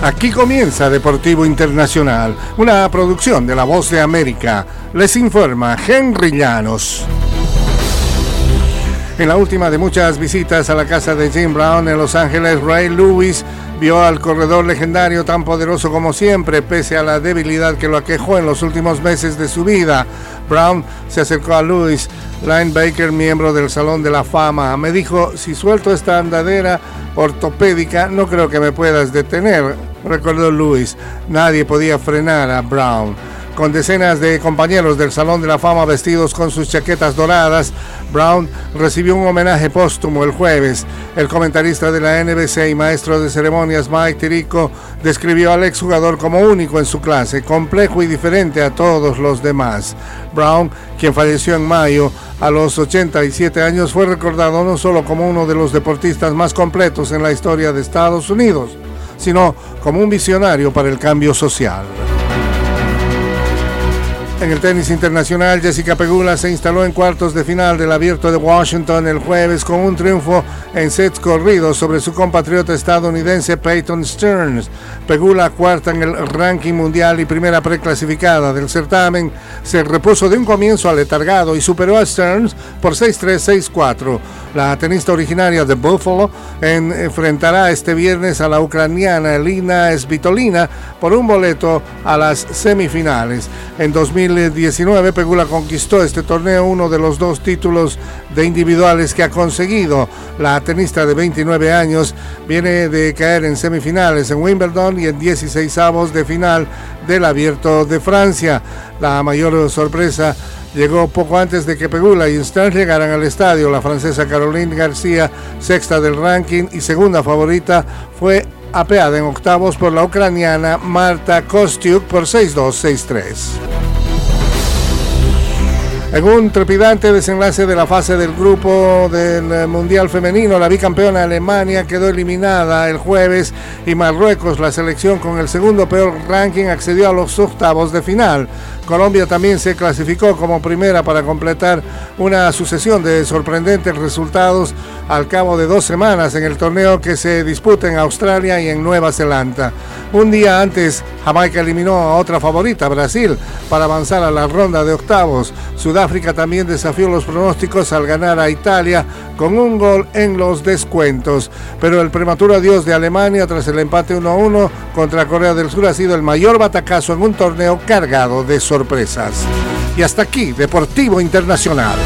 Aquí comienza Deportivo Internacional, una producción de La Voz de América. Les informa Henry Llanos. En la última de muchas visitas a la casa de Jim Brown en Los Ángeles, Ray Lewis vio al corredor legendario tan poderoso como siempre, pese a la debilidad que lo aquejó en los últimos meses de su vida. Brown se acercó a Lewis, linebacker, miembro del Salón de la Fama. Me dijo, si suelto esta andadera ortopédica, no creo que me puedas detener, recordó Lewis. Nadie podía frenar a Brown con decenas de compañeros del Salón de la Fama vestidos con sus chaquetas doradas, Brown recibió un homenaje póstumo el jueves. El comentarista de la NBC y maestro de ceremonias Mike Tirico describió al exjugador como único en su clase, complejo y diferente a todos los demás. Brown, quien falleció en mayo a los 87 años, fue recordado no solo como uno de los deportistas más completos en la historia de Estados Unidos, sino como un visionario para el cambio social. En el tenis internacional, Jessica Pegula se instaló en cuartos de final del Abierto de Washington el jueves con un triunfo en sets corridos sobre su compatriota estadounidense Peyton Stearns. Pegula, cuarta en el ranking mundial y primera preclasificada del certamen, se repuso de un comienzo aletargado y superó a Stearns por 6-3, 6-4. La tenista originaria de Buffalo enfrentará este viernes a la ucraniana Elina Svitolina por un boleto a las semifinales. En 2019, Pegula conquistó este torneo, uno de los dos títulos de individuales que ha conseguido. La tenista de 29 años viene de caer en semifinales en Wimbledon y en 16 avos de final del Abierto de Francia. La mayor sorpresa llegó poco antes de que Pegula y Stan llegaran al estadio. La francesa Caroline García, sexta del ranking y segunda favorita, fue apeada en octavos por la ucraniana Marta Kostiuk por 6-2, 6-3. En un trepidante desenlace de la fase del grupo del eh, Mundial Femenino, la bicampeona Alemania quedó eliminada el jueves y Marruecos, la selección con el segundo peor ranking, accedió a los octavos de final. Colombia también se clasificó como primera para completar una sucesión de sorprendentes resultados al cabo de dos semanas en el torneo que se disputa en Australia y en Nueva Zelanda. Un día antes, Jamaica eliminó a otra favorita, Brasil, para avanzar a la ronda de octavos. Sudáfrica también desafió los pronósticos al ganar a Italia con un gol en los descuentos. Pero el prematuro adiós de Alemania tras el empate 1-1 contra Corea del Sur ha sido el mayor batacazo en un torneo cargado de sorpresas. Y hasta aquí, Deportivo Internacional.